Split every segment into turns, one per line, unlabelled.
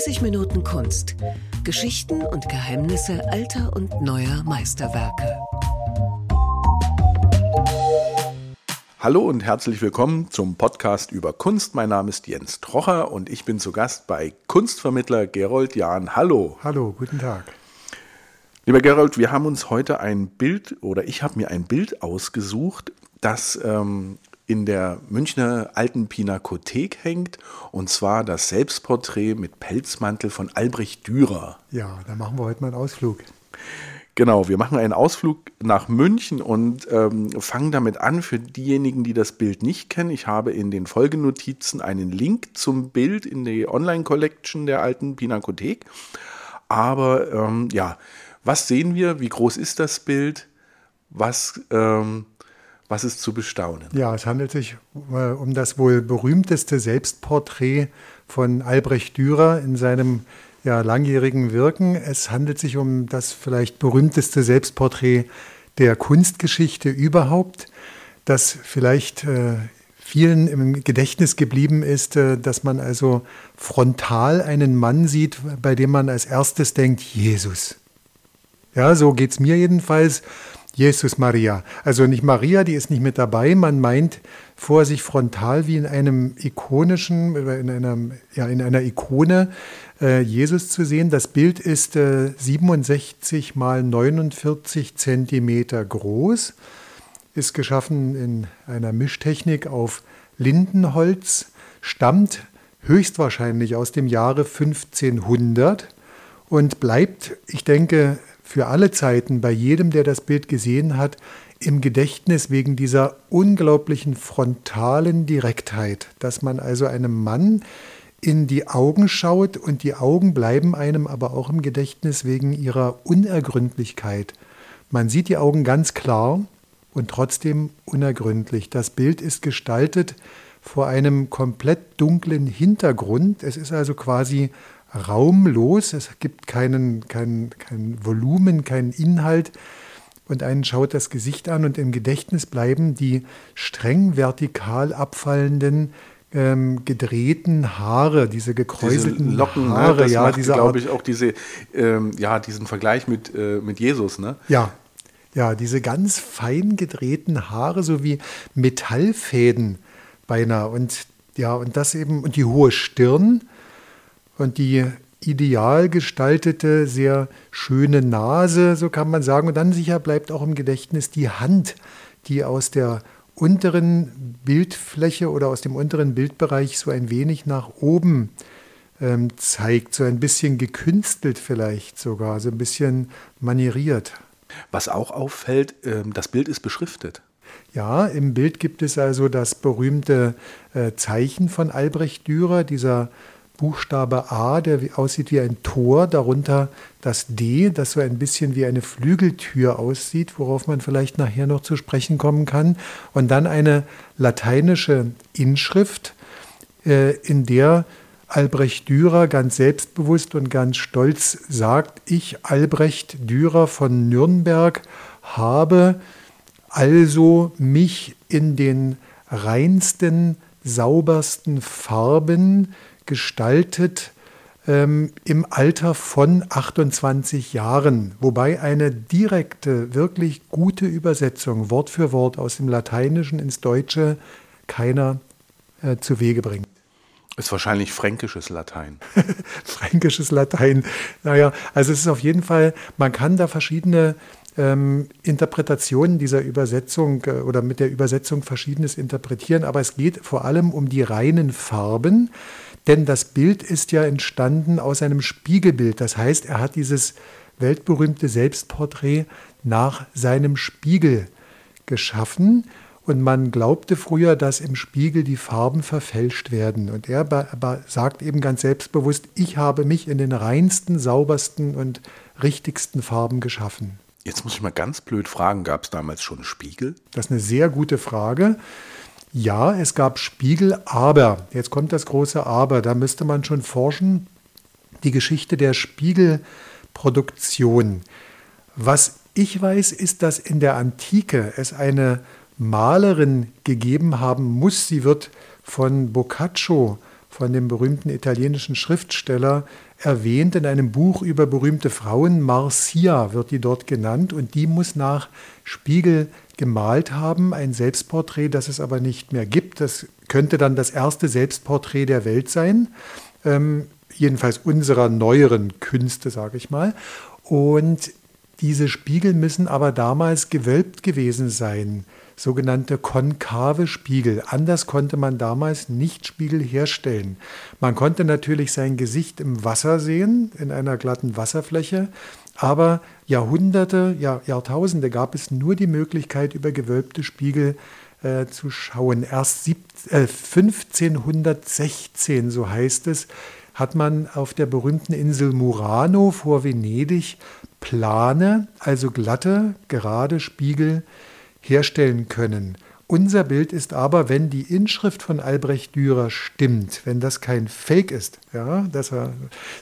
30 Minuten Kunst. Geschichten und Geheimnisse alter und neuer Meisterwerke.
Hallo und herzlich willkommen zum Podcast über Kunst. Mein Name ist Jens Trocher und ich bin zu Gast bei Kunstvermittler Gerold Jahn. Hallo.
Hallo, guten Tag.
Lieber Gerold, wir haben uns heute ein Bild oder ich habe mir ein Bild ausgesucht, das ähm, in der Münchner Alten Pinakothek hängt, und zwar das Selbstporträt mit Pelzmantel von Albrecht Dürer.
Ja, da machen wir heute mal einen Ausflug.
Genau, wir machen einen Ausflug nach München und ähm, fangen damit an für diejenigen, die das Bild nicht kennen. Ich habe in den Folgenotizen einen Link zum Bild in die Online-Collection der alten Pinakothek. Aber ähm, ja, was sehen wir? Wie groß ist das Bild? Was ähm, was ist zu bestaunen?
Ja, es handelt sich äh, um das wohl berühmteste Selbstporträt von Albrecht Dürer in seinem ja, langjährigen Wirken. Es handelt sich um das vielleicht berühmteste Selbstporträt der Kunstgeschichte überhaupt, das vielleicht äh, vielen im Gedächtnis geblieben ist, äh, dass man also frontal einen Mann sieht, bei dem man als erstes denkt, Jesus. Ja, so geht es mir jedenfalls. Jesus Maria. Also nicht Maria, die ist nicht mit dabei. Man meint vor sich frontal wie in einem ikonischen, in einer, ja, in einer Ikone äh, Jesus zu sehen. Das Bild ist äh, 67 mal 49 Zentimeter groß, ist geschaffen in einer Mischtechnik auf Lindenholz, stammt höchstwahrscheinlich aus dem Jahre 1500 und bleibt, ich denke, für alle Zeiten bei jedem, der das Bild gesehen hat, im Gedächtnis wegen dieser unglaublichen frontalen Direktheit, dass man also einem Mann in die Augen schaut und die Augen bleiben einem aber auch im Gedächtnis wegen ihrer Unergründlichkeit. Man sieht die Augen ganz klar und trotzdem unergründlich. Das Bild ist gestaltet vor einem komplett dunklen Hintergrund. Es ist also quasi raumlos, es gibt keinen, kein, kein Volumen, keinen Inhalt und einen schaut das Gesicht an und im Gedächtnis bleiben die streng vertikal abfallenden ähm, gedrehten Haare, diese gekräuselten diese Locken, ne? Haare,
das ja, diese glaube ich auch diese, ähm, ja, diesen Vergleich mit, äh, mit Jesus, ne?
Ja, ja, diese ganz fein gedrehten Haare, so wie Metallfäden beinahe und ja und das eben und die hohe Stirn und die ideal gestaltete, sehr schöne Nase, so kann man sagen. Und dann sicher bleibt auch im Gedächtnis die Hand, die aus der unteren Bildfläche oder aus dem unteren Bildbereich so ein wenig nach oben ähm, zeigt, so ein bisschen gekünstelt vielleicht sogar, so ein bisschen manieriert.
Was auch auffällt, äh, das Bild ist beschriftet.
Ja, im Bild gibt es also das berühmte äh, Zeichen von Albrecht Dürer, dieser Buchstabe A, der aussieht wie ein Tor, darunter das D, das so ein bisschen wie eine Flügeltür aussieht, worauf man vielleicht nachher noch zu sprechen kommen kann, und dann eine lateinische Inschrift, äh, in der Albrecht Dürer ganz selbstbewusst und ganz stolz sagt, ich, Albrecht Dürer von Nürnberg, habe also mich in den reinsten, saubersten Farben gestaltet ähm, im Alter von 28 Jahren, wobei eine direkte, wirklich gute Übersetzung Wort für Wort aus dem Lateinischen ins Deutsche keiner äh, zu Wege bringt.
Ist wahrscheinlich fränkisches Latein.
fränkisches Latein. Naja, also es ist auf jeden Fall, man kann da verschiedene ähm, Interpretationen dieser Übersetzung äh, oder mit der Übersetzung verschiedenes interpretieren, aber es geht vor allem um die reinen Farben. Denn das Bild ist ja entstanden aus einem Spiegelbild. Das heißt, er hat dieses weltberühmte Selbstporträt nach seinem Spiegel geschaffen. Und man glaubte früher, dass im Spiegel die Farben verfälscht werden. Und er sagt eben ganz selbstbewusst, ich habe mich in den reinsten, saubersten und richtigsten Farben geschaffen.
Jetzt muss ich mal ganz blöd fragen, gab es damals schon Spiegel?
Das ist eine sehr gute Frage. Ja, es gab Spiegel, aber, jetzt kommt das große Aber, da müsste man schon forschen, die Geschichte der Spiegelproduktion. Was ich weiß, ist, dass in der Antike es eine Malerin gegeben haben muss, sie wird von Boccaccio von dem berühmten italienischen Schriftsteller erwähnt in einem Buch über berühmte Frauen. Marcia wird die dort genannt und die muss nach Spiegel gemalt haben, ein Selbstporträt, das es aber nicht mehr gibt. Das könnte dann das erste Selbstporträt der Welt sein, ähm, jedenfalls unserer neueren Künste, sage ich mal. Und diese Spiegel müssen aber damals gewölbt gewesen sein, sogenannte konkave Spiegel. Anders konnte man damals nicht Spiegel herstellen. Man konnte natürlich sein Gesicht im Wasser sehen, in einer glatten Wasserfläche, aber Jahrhunderte, ja, Jahrtausende gab es nur die Möglichkeit, über gewölbte Spiegel äh, zu schauen. Erst sieb, äh, 1516, so heißt es, hat man auf der berühmten Insel Murano vor Venedig plane, also glatte, gerade Spiegel herstellen können. Unser Bild ist aber, wenn die Inschrift von Albrecht Dürer stimmt, wenn das kein Fake ist, ja, dass er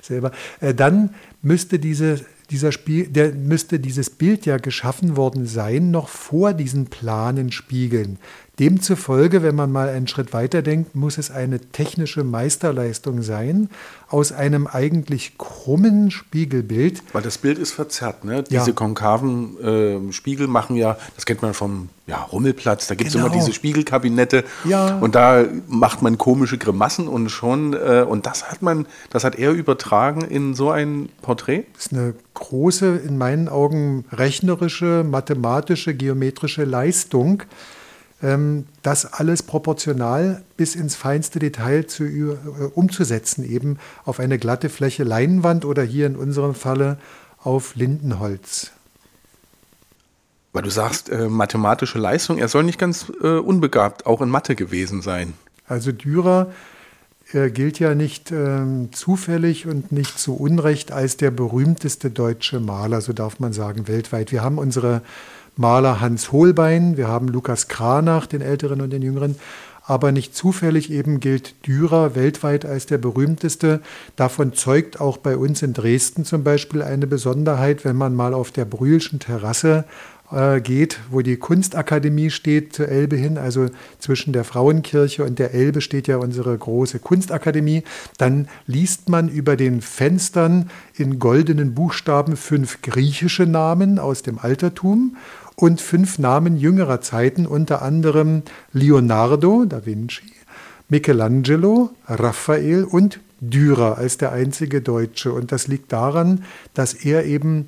selber, äh, dann müsste diese dieser Spiel, der müsste dieses Bild ja geschaffen worden sein, noch vor diesen planen Spiegeln. Demzufolge, wenn man mal einen Schritt weiter denkt, muss es eine technische Meisterleistung sein, aus einem eigentlich krummen Spiegelbild.
Weil das Bild ist verzerrt, ne? Diese ja. konkaven äh, Spiegel machen ja, das kennt man vom ja, Rummelplatz, da gibt es genau. immer diese Spiegelkabinette ja. und da macht man komische Grimassen und schon, äh, und das hat man, das hat er übertragen in so ein Porträt?
Das ist eine große, in meinen Augen rechnerische, mathematische, geometrische Leistung das alles proportional bis ins feinste Detail zu, äh, umzusetzen, eben auf eine glatte Fläche Leinwand oder hier in unserem Falle auf Lindenholz.
Weil du sagst, äh, mathematische Leistung, er soll nicht ganz äh, unbegabt auch in Mathe gewesen sein.
Also Dürer äh, gilt ja nicht ähm, zufällig und nicht zu Unrecht als der berühmteste deutsche Maler, so darf man sagen, weltweit. Wir haben unsere Maler Hans Holbein, wir haben Lukas Kranach, den Älteren und den Jüngeren, aber nicht zufällig eben gilt Dürer weltweit als der berühmteste. Davon zeugt auch bei uns in Dresden zum Beispiel eine Besonderheit, wenn man mal auf der Brühlschen Terrasse äh, geht, wo die Kunstakademie steht zur Elbe hin, also zwischen der Frauenkirche und der Elbe steht ja unsere große Kunstakademie, dann liest man über den Fenstern in goldenen Buchstaben fünf griechische Namen aus dem Altertum und fünf Namen jüngerer Zeiten, unter anderem Leonardo da Vinci, Michelangelo, Raphael und Dürer als der einzige Deutsche. Und das liegt daran, dass er eben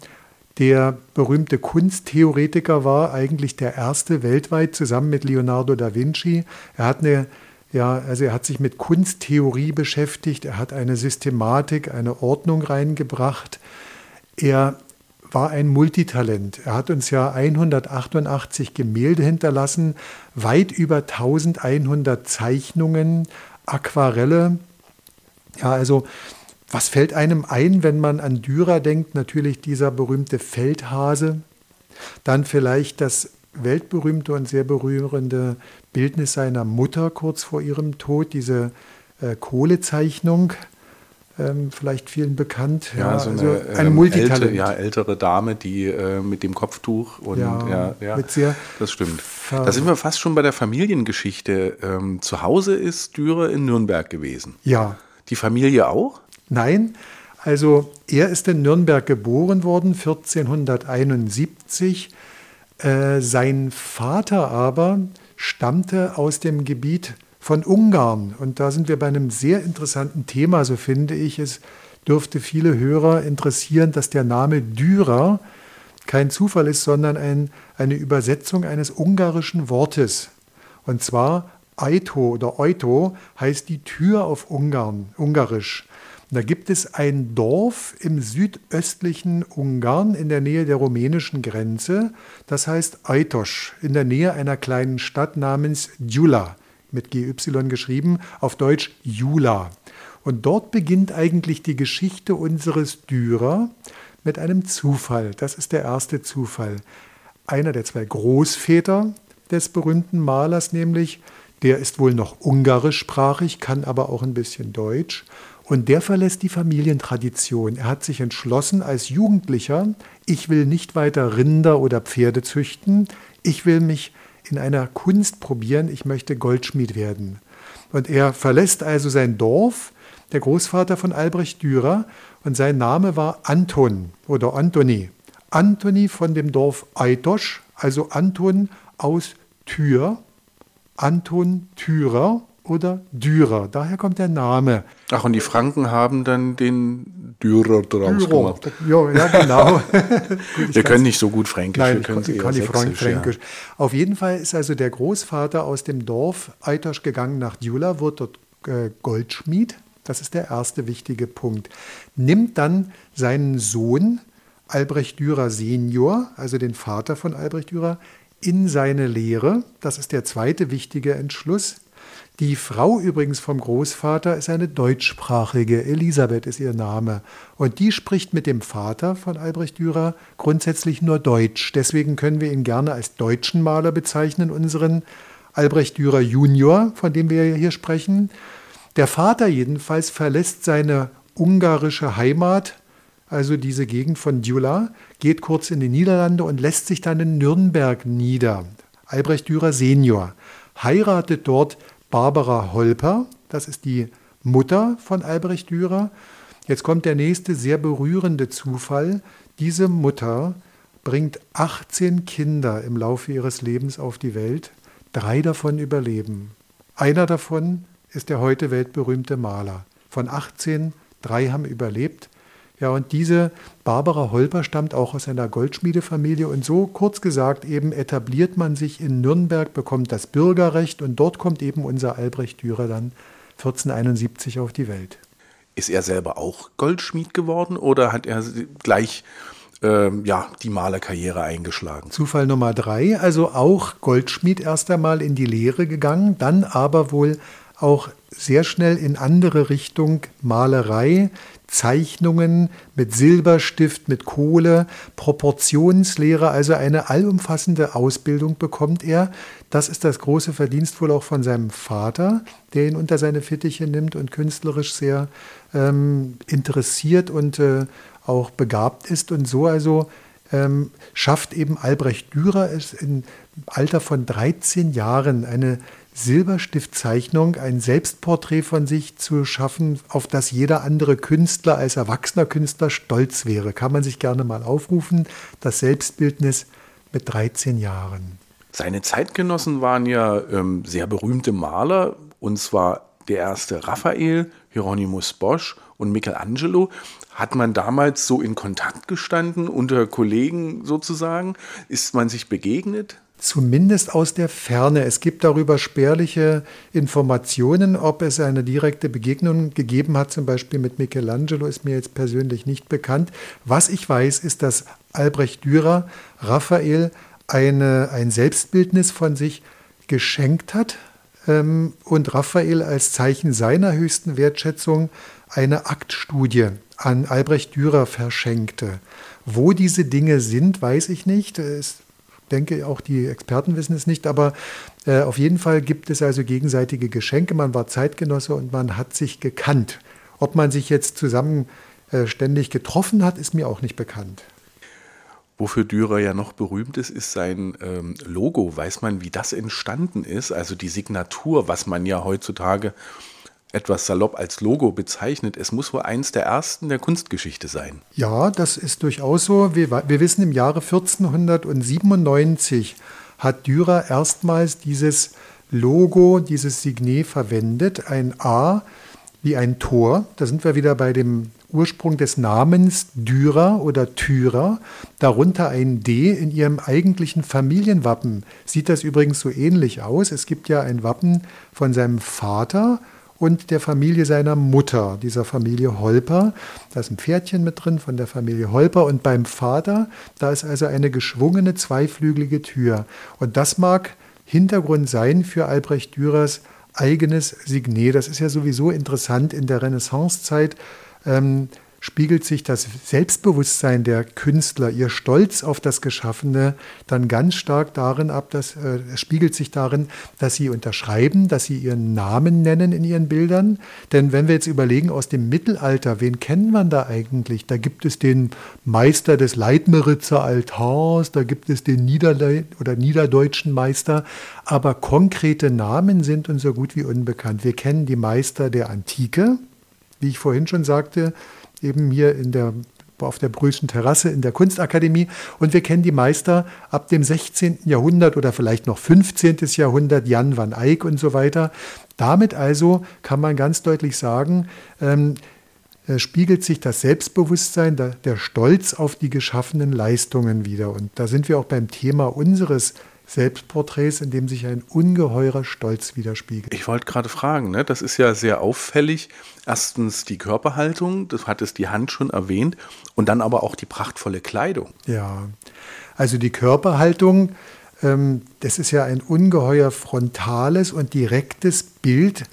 der berühmte Kunsttheoretiker war, eigentlich der erste weltweit zusammen mit Leonardo da Vinci. Er hat eine ja, also er hat sich mit Kunsttheorie beschäftigt, er hat eine Systematik, eine Ordnung reingebracht. Er war ein Multitalent. Er hat uns ja 188 Gemälde hinterlassen, weit über 1100 Zeichnungen, Aquarelle. Ja, also was fällt einem ein, wenn man an Dürer denkt? Natürlich dieser berühmte Feldhase. Dann vielleicht das weltberühmte und sehr berührende Bildnis seiner Mutter kurz vor ihrem Tod, diese äh, Kohlezeichnung, ähm, vielleicht vielen bekannt.
Ja, ja so eine, also eine ähm, Multitalent. Älte, ja, ältere Dame, die äh, mit dem Kopftuch und ja, ja, ja mit sehr das stimmt. Da sind wir fast schon bei der Familiengeschichte. Ähm, zu Hause ist Dürer in Nürnberg gewesen.
Ja.
Die Familie auch?
Nein, also er ist in Nürnberg geboren worden, 1471. Äh, sein Vater aber stammte aus dem Gebiet von Ungarn. Und da sind wir bei einem sehr interessanten Thema, so finde ich. Es dürfte viele Hörer interessieren, dass der Name Dürer kein Zufall ist, sondern ein, eine Übersetzung eines ungarischen Wortes. Und zwar Aito oder Euto heißt die Tür auf Ungarn, Ungarisch. Da gibt es ein Dorf im südöstlichen Ungarn in der Nähe der rumänischen Grenze, das heißt Aitos, in der Nähe einer kleinen Stadt namens Gyula, mit GY geschrieben, auf Deutsch Jula. Und dort beginnt eigentlich die Geschichte unseres Dürer mit einem Zufall. Das ist der erste Zufall. Einer der zwei Großväter des berühmten Malers nämlich, der ist wohl noch ungarischsprachig, kann aber auch ein bisschen Deutsch. Und der verlässt die Familientradition. Er hat sich entschlossen als Jugendlicher, ich will nicht weiter Rinder oder Pferde züchten, ich will mich in einer Kunst probieren, ich möchte Goldschmied werden. Und er verlässt also sein Dorf, der Großvater von Albrecht Dürer, und sein Name war Anton oder Antoni. Antoni von dem Dorf Eitosch, also Anton aus Tür, Anton Thürer oder Dürer. Daher kommt der Name.
Ach, und die Franken haben dann den Dürer draus Dürer. gemacht.
Ja, ja genau.
gut, wir können nicht so gut Fränkisch.
Nein,
wir können
ich kann nicht Fränkisch. Ja. Auf jeden Fall ist also der Großvater aus dem Dorf Eitosch gegangen nach Djula, wird dort äh, Goldschmied. Das ist der erste wichtige Punkt. Nimmt dann seinen Sohn Albrecht Dürer Senior, also den Vater von Albrecht Dürer, in seine Lehre. Das ist der zweite wichtige Entschluss. Die Frau übrigens vom Großvater ist eine deutschsprachige, Elisabeth ist ihr Name. Und die spricht mit dem Vater von Albrecht Dürer grundsätzlich nur Deutsch. Deswegen können wir ihn gerne als deutschen Maler bezeichnen, unseren Albrecht Dürer Junior, von dem wir hier sprechen. Der Vater jedenfalls verlässt seine ungarische Heimat, also diese Gegend von Djula, geht kurz in die Niederlande und lässt sich dann in Nürnberg nieder. Albrecht Dürer Senior heiratet dort Barbara Holper, das ist die Mutter von Albrecht Dürer. Jetzt kommt der nächste sehr berührende Zufall. Diese Mutter bringt 18 Kinder im Laufe ihres Lebens auf die Welt. Drei davon überleben. Einer davon ist der heute weltberühmte Maler. Von 18, drei haben überlebt. Ja, und diese Barbara Holper stammt auch aus einer Goldschmiedefamilie und so kurz gesagt eben etabliert man sich in Nürnberg, bekommt das Bürgerrecht und dort kommt eben unser Albrecht Dürer dann 1471 auf die Welt.
Ist er selber auch Goldschmied geworden oder hat er gleich ähm, ja, die Malerkarriere eingeschlagen?
Zufall Nummer drei, also auch Goldschmied erst einmal in die Lehre gegangen, dann aber wohl auch sehr schnell in andere Richtung Malerei, Zeichnungen mit Silberstift, mit Kohle, Proportionslehre, also eine allumfassende Ausbildung bekommt er. Das ist das große Verdienst wohl auch von seinem Vater, der ihn unter seine Fittiche nimmt und künstlerisch sehr ähm, interessiert und äh, auch begabt ist. Und so also ähm, schafft eben Albrecht Dürer es im Alter von 13 Jahren eine Silberstiftzeichnung ein Selbstporträt von sich zu schaffen, auf das jeder andere Künstler als erwachsener Künstler stolz wäre. Kann man sich gerne mal aufrufen. Das Selbstbildnis mit 13 Jahren.
Seine Zeitgenossen waren ja ähm, sehr berühmte Maler, und zwar der erste Raphael, Hieronymus Bosch und Michelangelo. Hat man damals so in Kontakt gestanden, unter Kollegen sozusagen? Ist man sich begegnet?
Zumindest aus der Ferne. Es gibt darüber spärliche Informationen. Ob es eine direkte Begegnung gegeben hat, zum Beispiel mit Michelangelo, ist mir jetzt persönlich nicht bekannt. Was ich weiß, ist, dass Albrecht Dürer Raphael eine, ein Selbstbildnis von sich geschenkt hat ähm, und Raphael als Zeichen seiner höchsten Wertschätzung eine Aktstudie an Albrecht Dürer verschenkte. Wo diese Dinge sind, weiß ich nicht. Es denke, auch die Experten wissen es nicht, aber äh, auf jeden Fall gibt es also gegenseitige Geschenke. Man war Zeitgenosse und man hat sich gekannt. Ob man sich jetzt zusammen äh, ständig getroffen hat, ist mir auch nicht bekannt.
Wofür Dürer ja noch berühmt ist, ist sein ähm, Logo. Weiß man, wie das entstanden ist? Also die Signatur, was man ja heutzutage etwas salopp als Logo bezeichnet. Es muss wohl eins der ersten der Kunstgeschichte sein.
Ja, das ist durchaus so. Wir, wir wissen, im Jahre 1497 hat Dürer erstmals dieses Logo, dieses Signet verwendet. Ein A wie ein Tor. Da sind wir wieder bei dem Ursprung des Namens Dürer oder Thürer, darunter ein D in ihrem eigentlichen Familienwappen. Sieht das übrigens so ähnlich aus. Es gibt ja ein Wappen von seinem Vater und der Familie seiner Mutter, dieser Familie Holper. Da ist ein Pferdchen mit drin von der Familie Holper und beim Vater, da ist also eine geschwungene zweiflügelige Tür. Und das mag Hintergrund sein für Albrecht Dürers eigenes Signet. Das ist ja sowieso interessant in der Renaissancezeit. Ähm, spiegelt sich das Selbstbewusstsein der Künstler, ihr Stolz auf das Geschaffene dann ganz stark darin ab, dass äh, es spiegelt sich darin, dass sie unterschreiben, dass sie ihren Namen nennen in ihren Bildern. Denn wenn wir jetzt überlegen aus dem Mittelalter, wen kennen wir da eigentlich? Da gibt es den Meister des Leitmeritzer Altars, da gibt es den Niederle oder niederdeutschen Meister, aber konkrete Namen sind uns so gut wie unbekannt. Wir kennen die Meister der Antike, wie ich vorhin schon sagte, eben hier in der, auf der Brühlschen Terrasse in der Kunstakademie. Und wir kennen die Meister ab dem 16. Jahrhundert oder vielleicht noch 15. Jahrhundert, Jan van Eyck und so weiter. Damit also kann man ganz deutlich sagen, ähm, äh, spiegelt sich das Selbstbewusstsein, der Stolz auf die geschaffenen Leistungen wieder. Und da sind wir auch beim Thema unseres Selbstporträts, in dem sich ein ungeheurer Stolz widerspiegelt.
Ich wollte gerade fragen, ne? das ist ja sehr auffällig. Erstens die Körperhaltung, das hat es die Hand schon erwähnt, und dann aber auch die prachtvolle Kleidung.
Ja, also die Körperhaltung, ähm, das ist ja ein ungeheuer frontales und direktes Bild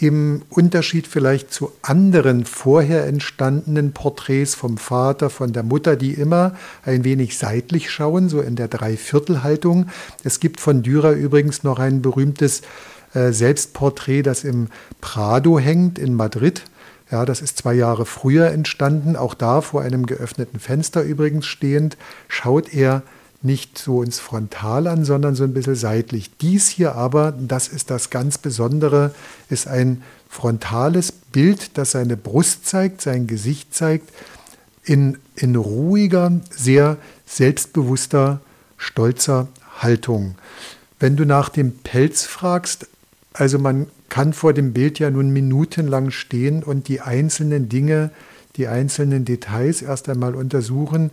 im Unterschied vielleicht zu anderen vorher entstandenen Porträts vom Vater, von der Mutter, die immer ein wenig seitlich schauen, so in der Dreiviertelhaltung. Es gibt von Dürer übrigens noch ein berühmtes äh, Selbstporträt, das im Prado hängt in Madrid. Ja, das ist zwei Jahre früher entstanden. Auch da vor einem geöffneten Fenster übrigens stehend, schaut er nicht so ins Frontal an, sondern so ein bisschen seitlich. Dies hier aber, das ist das ganz Besondere, ist ein frontales Bild, das seine Brust zeigt, sein Gesicht zeigt, in, in ruhiger, sehr selbstbewusster, stolzer Haltung. Wenn du nach dem Pelz fragst, also man kann vor dem Bild ja nun minutenlang stehen und die einzelnen Dinge, die einzelnen Details erst einmal untersuchen.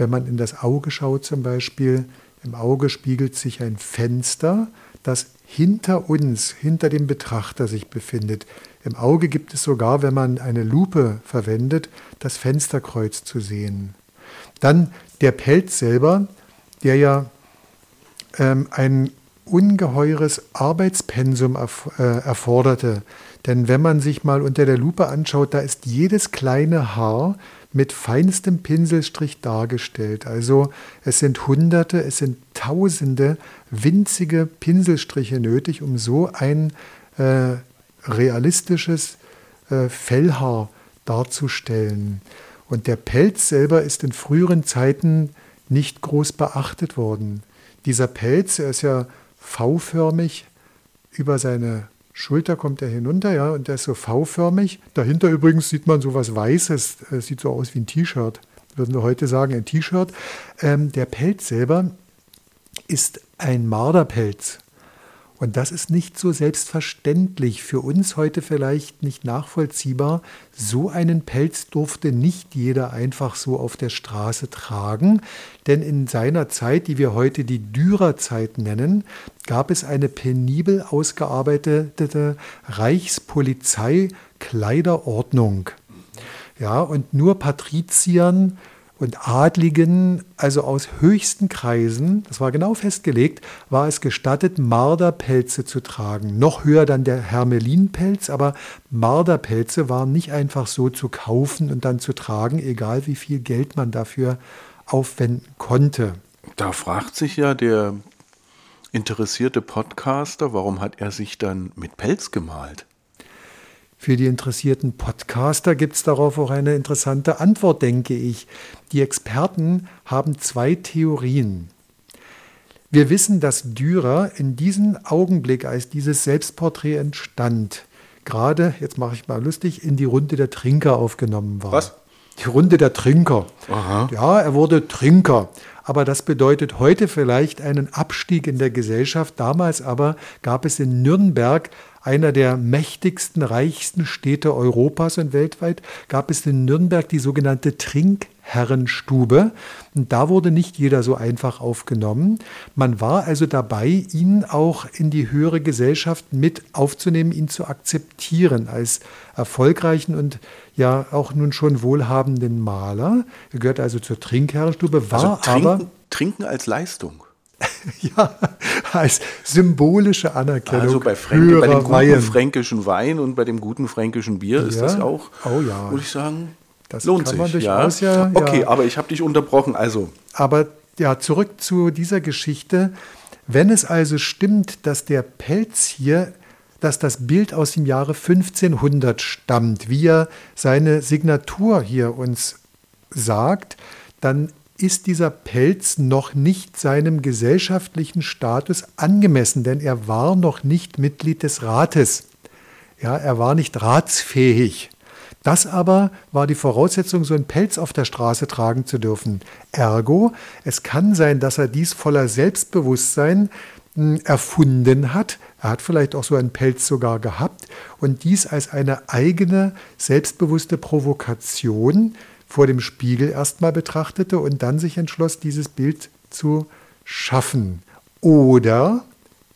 Wenn man in das Auge schaut zum Beispiel, im Auge spiegelt sich ein Fenster, das hinter uns, hinter dem Betrachter sich befindet. Im Auge gibt es sogar, wenn man eine Lupe verwendet, das Fensterkreuz zu sehen. Dann der Pelz selber, der ja ähm, ein ungeheures Arbeitspensum erf äh, erforderte. Denn wenn man sich mal unter der Lupe anschaut, da ist jedes kleine Haar mit feinstem Pinselstrich dargestellt. Also es sind Hunderte, es sind Tausende winzige Pinselstriche nötig, um so ein äh, realistisches äh, Fellhaar darzustellen. Und der Pelz selber ist in früheren Zeiten nicht groß beachtet worden. Dieser Pelz, er ist ja V-förmig über seine Schulter kommt er hinunter, ja, und der ist so V-förmig. Dahinter übrigens sieht man so was Weißes, es sieht so aus wie ein T-Shirt. Würden wir heute sagen, ein T-Shirt. Ähm, der Pelz selber ist ein Marderpelz. Und das ist nicht so selbstverständlich, für uns heute vielleicht nicht nachvollziehbar. So einen Pelz durfte nicht jeder einfach so auf der Straße tragen, denn in seiner Zeit, die wir heute die Dürerzeit nennen, gab es eine penibel ausgearbeitete Reichspolizeikleiderordnung. Ja, und nur Patriziern und Adligen, also aus höchsten Kreisen, das war genau festgelegt, war es gestattet, Marderpelze zu tragen. Noch höher dann der Hermelinpelz, aber Marderpelze waren nicht einfach so zu kaufen und dann zu tragen, egal wie viel Geld man dafür aufwenden konnte.
Da fragt sich ja der interessierte Podcaster, warum hat er sich dann mit Pelz gemalt?
Für die interessierten Podcaster gibt es darauf auch eine interessante Antwort, denke ich. Die Experten haben zwei Theorien. Wir wissen, dass Dürer in diesem Augenblick, als dieses Selbstporträt entstand, gerade, jetzt mache ich mal lustig, in die Runde der Trinker aufgenommen war.
Was?
Die Runde der Trinker.
Aha.
Ja, er wurde Trinker. Aber das bedeutet heute vielleicht einen Abstieg in der Gesellschaft. Damals aber gab es in Nürnberg einer der mächtigsten, reichsten Städte Europas und weltweit, gab es in Nürnberg die sogenannte Trinkherrenstube. Und da wurde nicht jeder so einfach aufgenommen. Man war also dabei, ihn auch in die höhere Gesellschaft mit aufzunehmen, ihn zu akzeptieren als erfolgreichen und ja auch nun schon wohlhabenden Maler. Er gehört also zur Trinkherrenstube, war
also trinken,
aber.
Trinken als Leistung.
ja, als symbolische Anerkennung.
Also bei, Fränke, bei dem guten Wein. fränkischen Wein und bei dem guten fränkischen Bier ist das auch,
oh ja.
würde ich sagen, Das Lohnt sich, durchaus ja. ja okay, ja. aber ich habe dich unterbrochen, also.
Aber ja, zurück zu dieser Geschichte. Wenn es also stimmt, dass der Pelz hier, dass das Bild aus dem Jahre 1500 stammt, wie er seine Signatur hier uns sagt, dann ist dieser Pelz noch nicht seinem gesellschaftlichen Status angemessen, denn er war noch nicht Mitglied des Rates. Ja, er war nicht ratsfähig. Das aber war die Voraussetzung, so einen Pelz auf der Straße tragen zu dürfen. Ergo, es kann sein, dass er dies voller Selbstbewusstsein hm, erfunden hat. Er hat vielleicht auch so einen Pelz sogar gehabt und dies als eine eigene, selbstbewusste Provokation vor dem Spiegel erstmal betrachtete und dann sich entschloss, dieses Bild zu schaffen. Oder,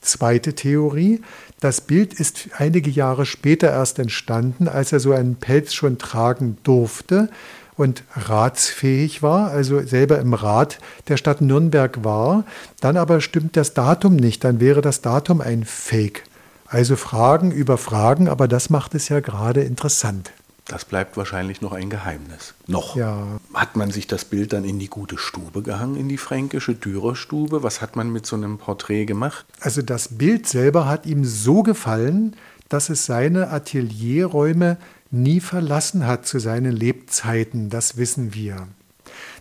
zweite Theorie, das Bild ist einige Jahre später erst entstanden, als er so einen Pelz schon tragen durfte und ratsfähig war, also selber im Rat der Stadt Nürnberg war. Dann aber stimmt das Datum nicht, dann wäre das Datum ein Fake. Also Fragen über Fragen, aber das macht es ja gerade interessant.
Das bleibt wahrscheinlich noch ein Geheimnis. Noch.
Ja.
Hat man sich das Bild dann in die gute Stube gehangen, in die fränkische Dürerstube? Was hat man mit so einem Porträt gemacht?
Also das Bild selber hat ihm so gefallen, dass es seine Atelierräume nie verlassen hat zu seinen Lebzeiten. Das wissen wir.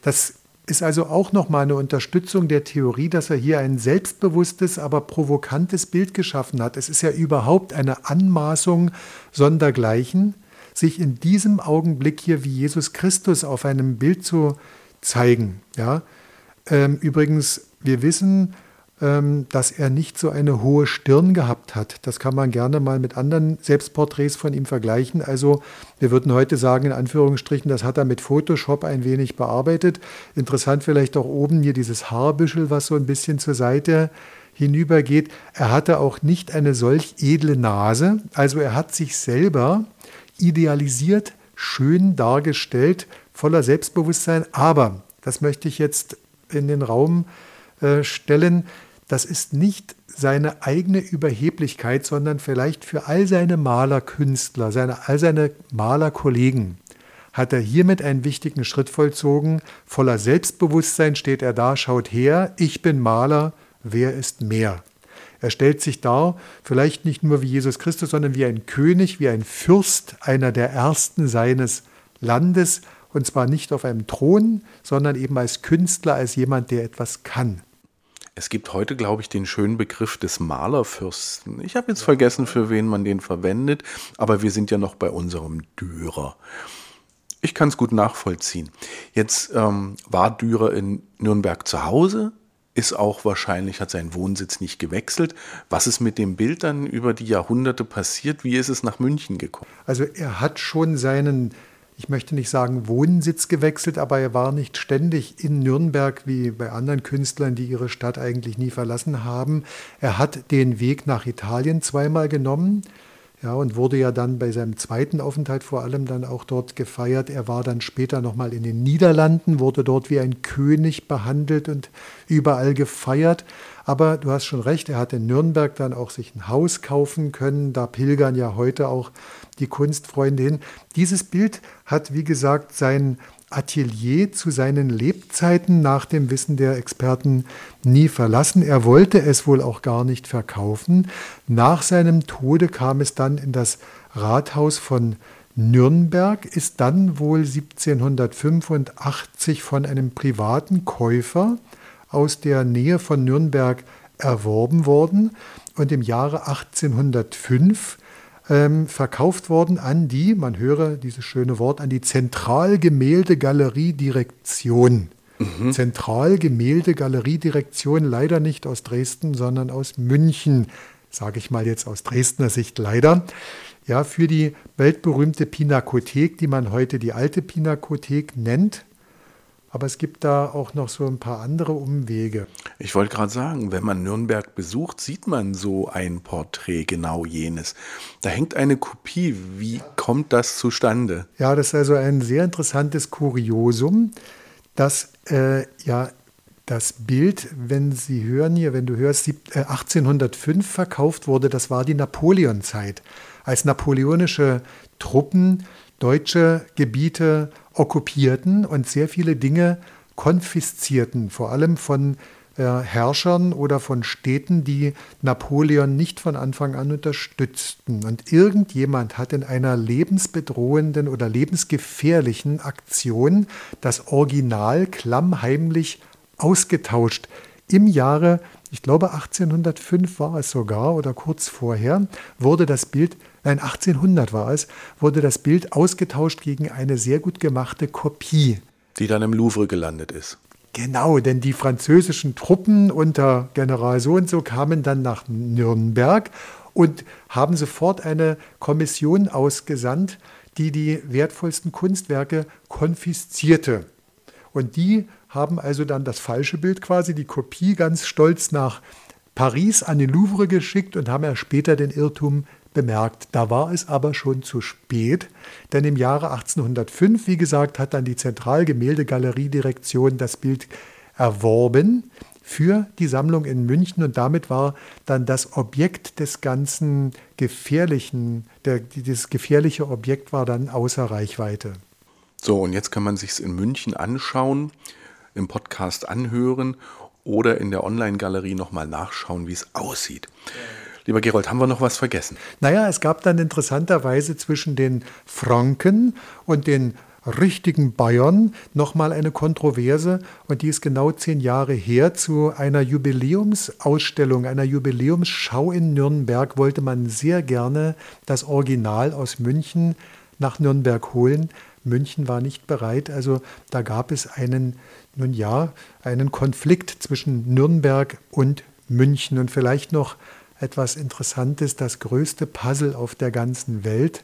Das ist also auch nochmal eine Unterstützung der Theorie, dass er hier ein selbstbewusstes, aber provokantes Bild geschaffen hat. Es ist ja überhaupt eine Anmaßung sondergleichen sich in diesem Augenblick hier wie Jesus Christus auf einem Bild zu zeigen. Ja? Ähm, übrigens, wir wissen, ähm, dass er nicht so eine hohe Stirn gehabt hat. Das kann man gerne mal mit anderen Selbstporträts von ihm vergleichen. Also wir würden heute sagen, in Anführungsstrichen, das hat er mit Photoshop ein wenig bearbeitet. Interessant vielleicht auch oben hier dieses Haarbüschel, was so ein bisschen zur Seite hinübergeht. Er hatte auch nicht eine solch edle Nase. Also er hat sich selber idealisiert, schön dargestellt, voller Selbstbewusstsein. Aber, das möchte ich jetzt in den Raum äh, stellen, das ist nicht seine eigene Überheblichkeit, sondern vielleicht für all seine Malerkünstler, seine, all seine Malerkollegen hat er hiermit einen wichtigen Schritt vollzogen. Voller Selbstbewusstsein steht er da, schaut her, ich bin Maler, wer ist mehr? Er stellt sich dar, vielleicht nicht nur wie Jesus Christus, sondern wie ein König, wie ein Fürst, einer der Ersten seines Landes, und zwar nicht auf einem Thron, sondern eben als Künstler, als jemand, der etwas kann.
Es gibt heute, glaube ich, den schönen Begriff des Malerfürsten. Ich habe jetzt vergessen, für wen man den verwendet, aber wir sind ja noch bei unserem Dürer. Ich kann es gut nachvollziehen. Jetzt ähm, war Dürer in Nürnberg zu Hause, ist auch wahrscheinlich, hat seinen Wohnsitz nicht gewechselt. Was ist mit dem Bild dann über die Jahrhunderte passiert? Wie ist es nach München gekommen?
Also er hat schon seinen, ich möchte nicht sagen Wohnsitz gewechselt, aber er war nicht ständig in Nürnberg wie bei anderen Künstlern, die ihre Stadt eigentlich nie verlassen haben. Er hat den Weg nach Italien zweimal genommen. Ja, und wurde ja dann bei seinem zweiten Aufenthalt vor allem dann auch dort gefeiert. Er war dann später nochmal in den Niederlanden, wurde dort wie ein König behandelt und überall gefeiert. Aber du hast schon recht, er hat in Nürnberg dann auch sich ein Haus kaufen können. Da pilgern ja heute auch die Kunstfreunde hin. Dieses Bild hat, wie gesagt, sein Atelier zu seinen Lebzeiten nach dem Wissen der Experten nie verlassen. Er wollte es wohl auch gar nicht verkaufen. Nach seinem Tode kam es dann in das Rathaus von Nürnberg, ist dann wohl 1785 von einem privaten Käufer aus der Nähe von Nürnberg erworben worden und im Jahre 1805 ähm, verkauft worden an die, man höre dieses schöne Wort, an die Zentralgemäldegalerie-Direktion. Mhm. Zentralgemäldegalerie-Direktion leider nicht aus Dresden, sondern aus München, sage ich mal jetzt aus Dresdner Sicht leider. Ja, für die weltberühmte Pinakothek, die man heute die alte Pinakothek nennt, aber es gibt da auch noch so ein paar andere Umwege.
Ich wollte gerade sagen, wenn man Nürnberg besucht, sieht man so ein Porträt, genau jenes. Da hängt eine Kopie. Wie kommt das zustande?
Ja, das ist also ein sehr interessantes Kuriosum, dass äh, ja das Bild, wenn Sie hören hier, wenn du hörst, 1805 äh, verkauft wurde, das war die Napoleonzeit, als napoleonische Truppen deutsche Gebiete okkupierten und sehr viele Dinge konfiszierten, vor allem von äh, Herrschern oder von Städten, die Napoleon nicht von Anfang an unterstützten. Und irgendjemand hat in einer lebensbedrohenden oder lebensgefährlichen Aktion das Original klammheimlich ausgetauscht. Im Jahre, ich glaube 1805 war es sogar oder kurz vorher, wurde das Bild, nein 1800 war es, wurde das Bild ausgetauscht gegen eine sehr gut gemachte Kopie.
Die dann im Louvre gelandet ist.
Genau, denn die französischen Truppen unter General so und so kamen dann nach Nürnberg und haben sofort eine Kommission ausgesandt, die die wertvollsten Kunstwerke konfiszierte. Und die haben also dann das falsche Bild quasi, die Kopie ganz stolz nach Paris an den Louvre geschickt und haben ja später den Irrtum bemerkt. Da war es aber schon zu spät, denn im Jahre 1805, wie gesagt, hat dann die Zentralgemäldegalerie-Direktion das Bild erworben für die Sammlung in München und damit war dann das Objekt des ganzen gefährlichen, der, das gefährliche Objekt war dann außer Reichweite.
So, und jetzt kann man sich es in München anschauen, im Podcast anhören oder in der Online-Galerie nochmal nachschauen, wie es aussieht. Ja. Lieber Gerold, haben wir noch was vergessen?
Naja, es gab dann interessanterweise zwischen den Franken und den richtigen Bayern nochmal eine Kontroverse und die ist genau zehn Jahre her. Zu einer Jubiläumsausstellung, einer Jubiläumsschau in Nürnberg wollte man sehr gerne das Original aus München nach Nürnberg holen. München war nicht bereit, also da gab es einen, nun ja, einen Konflikt zwischen Nürnberg und München und vielleicht noch etwas Interessantes, das größte Puzzle auf der ganzen Welt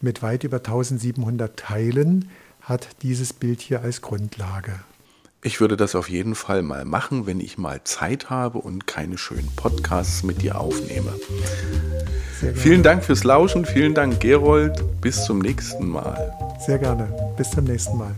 mit weit über 1700 Teilen hat dieses Bild hier als Grundlage.
Ich würde das auf jeden Fall mal machen, wenn ich mal Zeit habe und keine schönen Podcasts mit dir aufnehme. Vielen Dank fürs Lauschen, vielen Dank Gerold, bis zum nächsten Mal.
Sehr gerne, bis zum nächsten Mal.